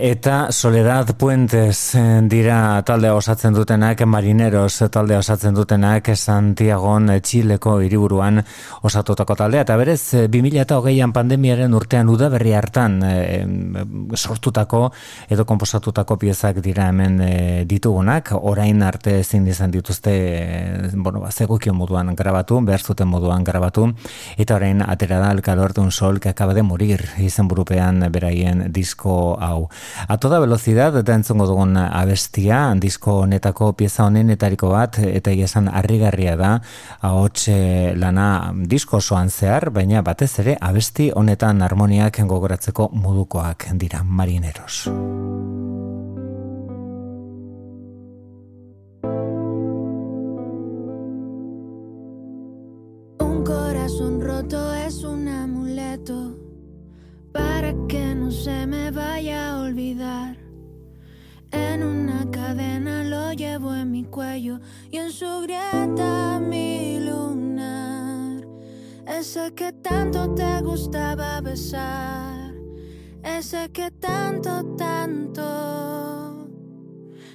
Eta Soledad Puentes eh, dira talde osatzen dutenak, Marineros talde osatzen dutenak, Santiagon Txileko hiriburuan osatutako taldea. Eta berez, 2008an eh, pandemiaren urtean udaberri hartan e, sortutako edo komposatutako piezak dira hemen ditugunak, orain arte ezin izan dituzte e, bueno, ba, moduan grabatu, behar zuten moduan grabatu, eta orain atera da Alcalor de un sol que acaba de morir izen burupean beraien disko hau. A toda velocidad eta entzongo dugun abestia, disko honetako pieza honenetariko bat, eta esan harrigarria da, ahots lana disko osoan zehar, baina batez ere abesti honetan harmoniak gogoratzeko modukoak dira. Marineros. Llevo en mi cuello y en su grieta mi lunar. Ese que tanto te gustaba besar. ese que tanto, tanto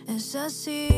es así,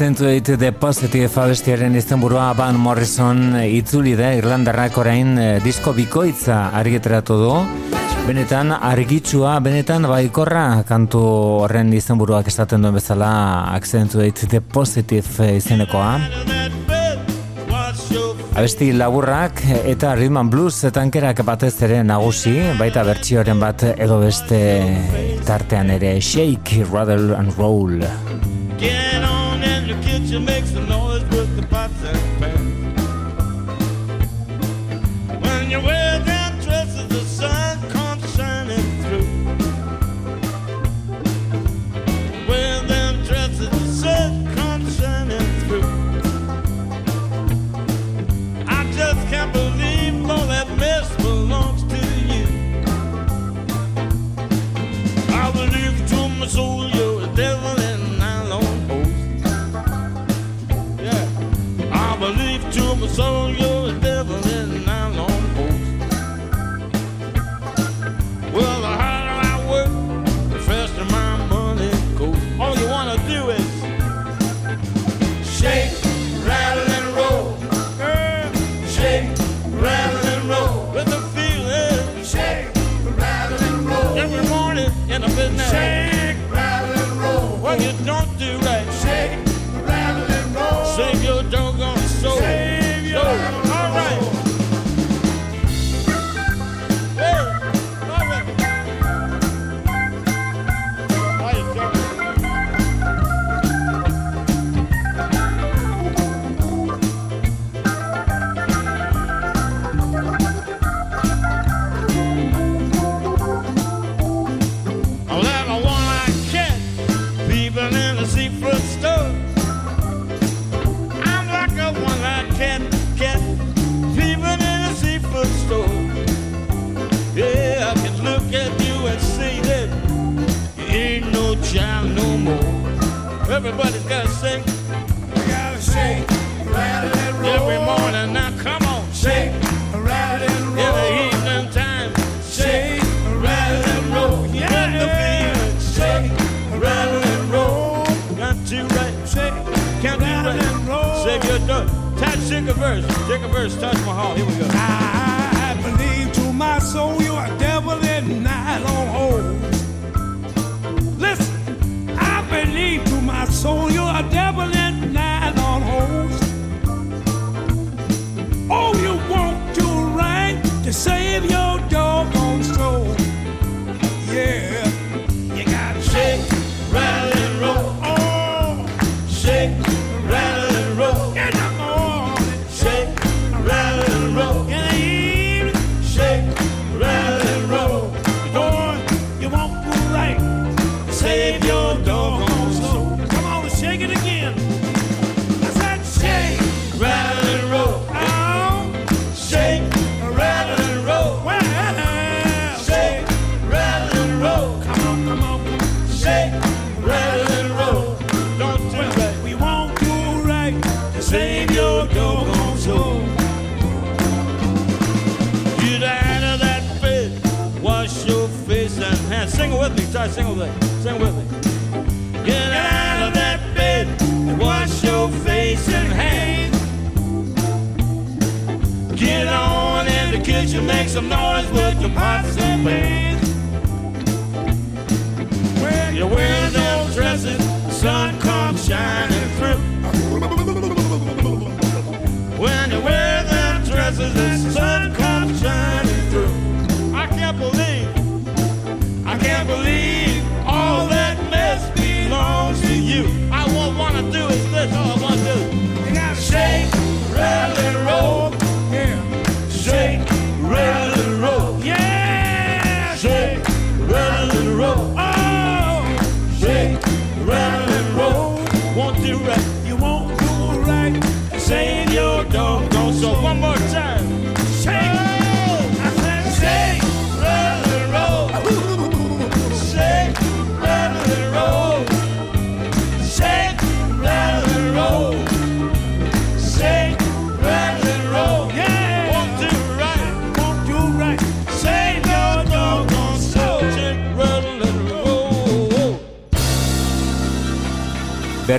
Accentuate the Positive abestiaren izenburua Van Morrison itzuli da Irlandarrak orain eh, disko bikoitza argitratu du. Benetan argitsua, benetan baikorra kantu horren izenburuak esaten duen bezala Accentuate the Positive izenekoa. Abesti laburrak eta Rhythm Blues tankerak batez ere nagusi, baita bertsioren bat edo beste tartean ere Shake, Rattle and Roll.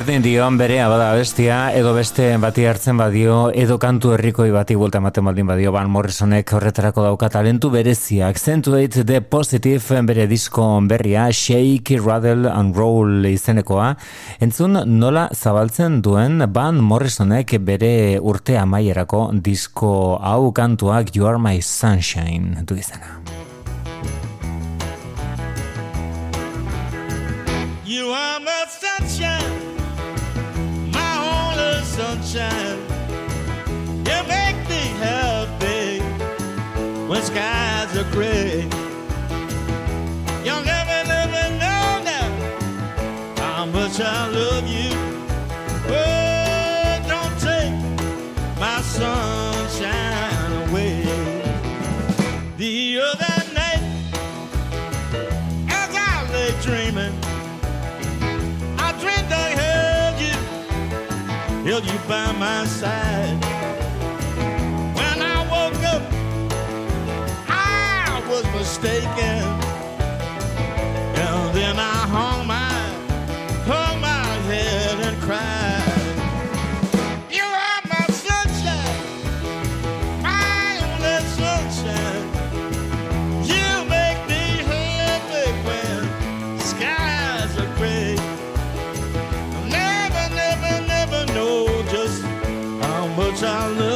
Berdin dio bere abada bestia edo beste bati hartzen badio edo kantu herrikoi bati buelta ematen baldin badio Van Morrisonek horretarako dauka talentu bereziak. Accentuate the Positive bere disko berria Shake, Rattle and Roll izenekoa. Entzun nola zabaltzen duen Van Morrisonek bere urte amaierako disko hau kantuak You Are My Sunshine du izena. You are my sunshine, sunshine. You make me happy when skies are gray. You'll never, never know now how much I love you. Held you by my side. When I woke up, I was mistaken. How much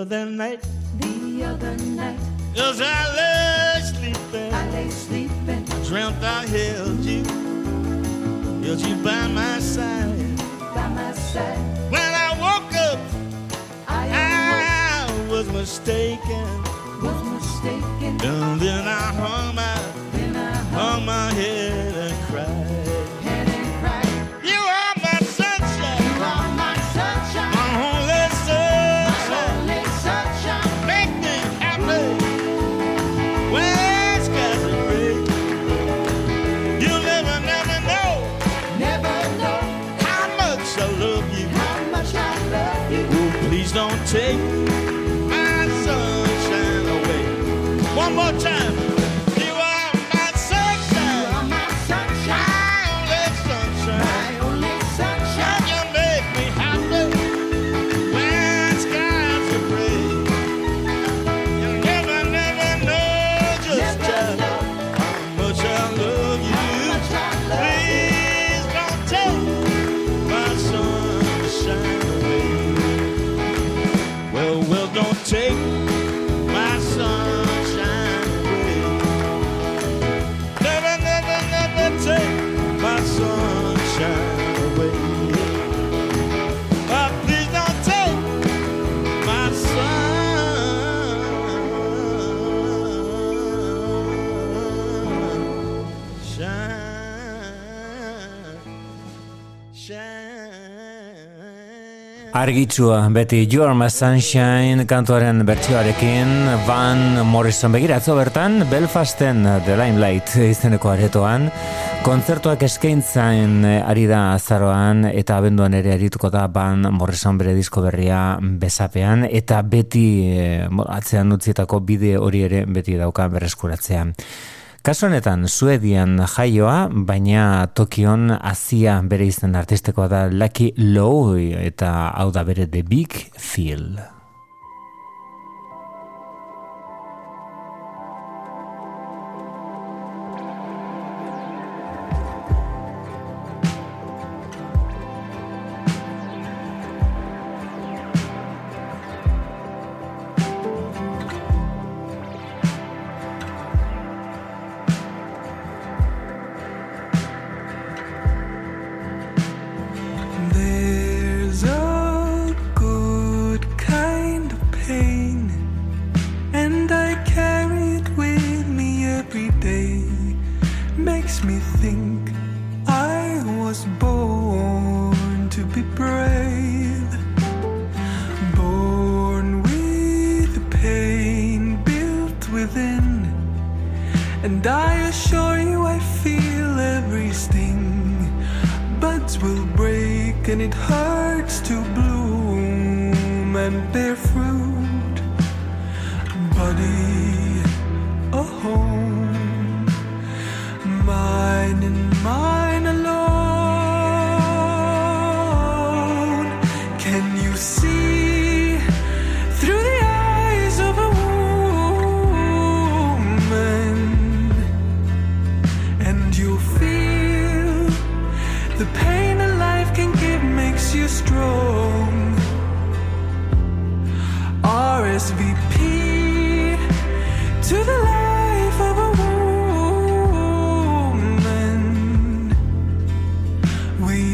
other night, The other night, as I lay sleeping, I lay sleeping dreamt I held you, held you by my side. by my side. When I woke up, I I was mistaken. was mistaken. And then I hung my, Then I hung my head and cried. Take Argitsua, beti You Are My Sunshine kantuaren bertsioarekin Van Morrison begiratzo bertan Belfasten The Limelight izeneko aretoan kontzertuak eskaintzen ari da azaroan eta abenduan ere arituko da Van Morrison bere disko berria besapean eta beti eh, atzean utzietako bide hori ere beti dauka berreskuratzean. Kasu honetan, Suedian jaioa, baina Tokion Azia bere izen artistekoa da Lucky Low eta hau da bere The Big Feel.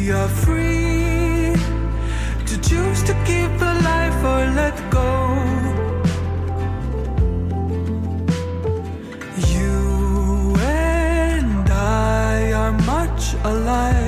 We are free to choose to keep a life or let go. You and I are much alike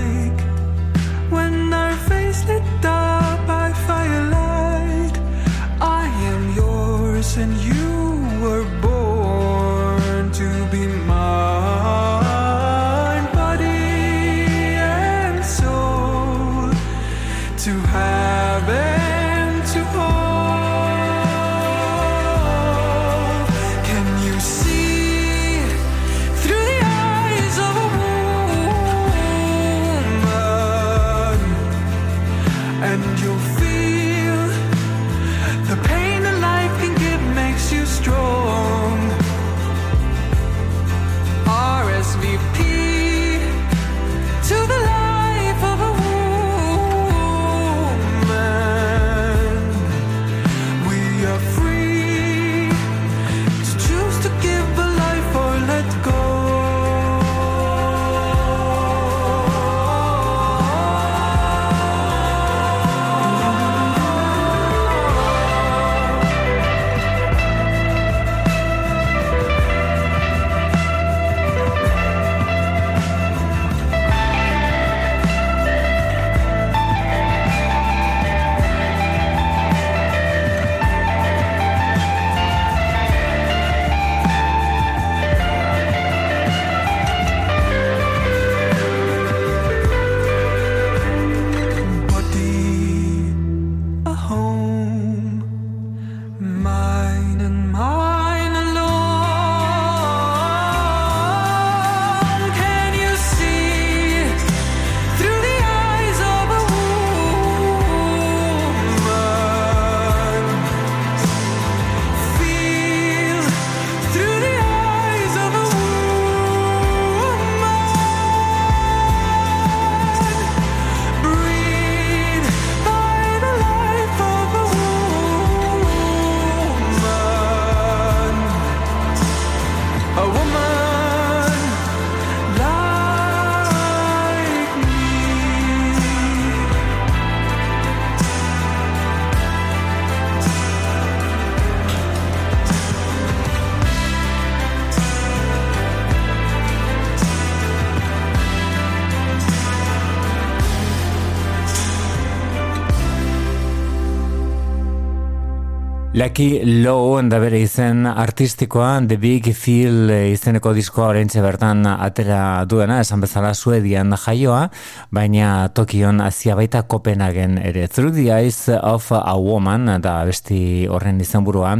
Lucky Low da bere izen artistikoa The Big Feel eh, izeneko diskoa oraintxe bertan atera duena, esan bezala Suedian jaioa, baina Tokion hasia baita Kopenhagen ere. Through the Eyes of a Woman da besti horren izenburua,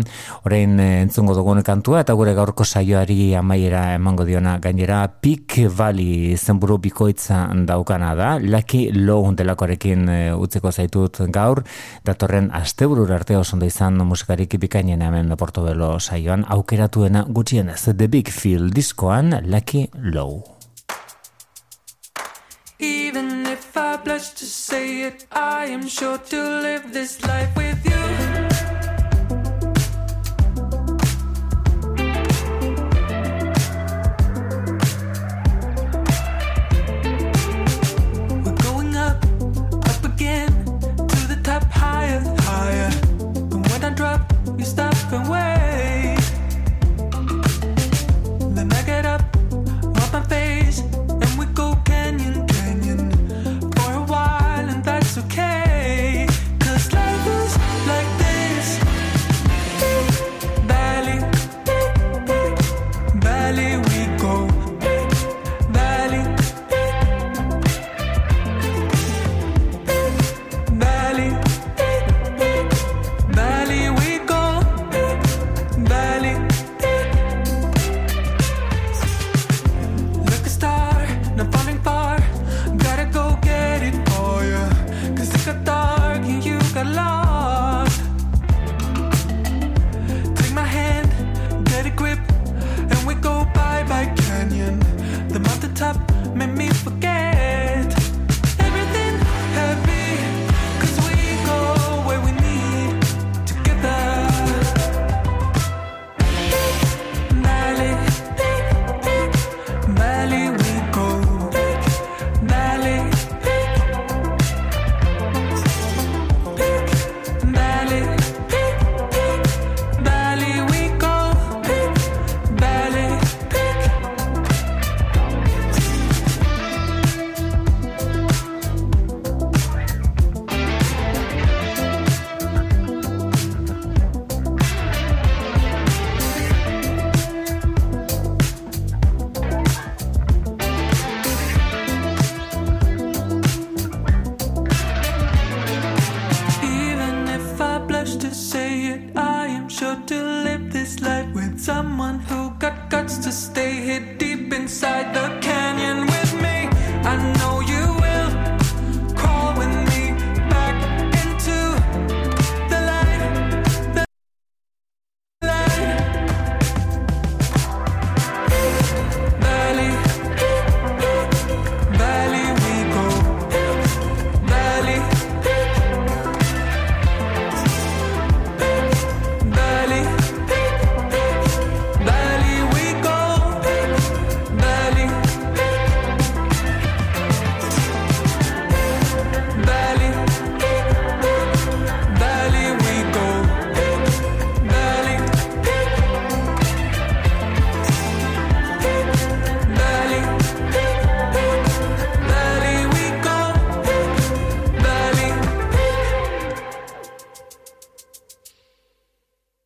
orain eh, entzungo dugun kantua eta gure gaurko saioari amaiera emango diona gainera Peak Valley izenburu bikoitza daukana da. Lucky Low delakoarekin eh, utzeko zaitut gaur, datorren asteburura arte oso izan musikarik bikainen hemen Portobelo saioan aukeratuena gutxienez The Big Feel diskoan Lucky Low. Even if I blush to say it, I am sure to live this life with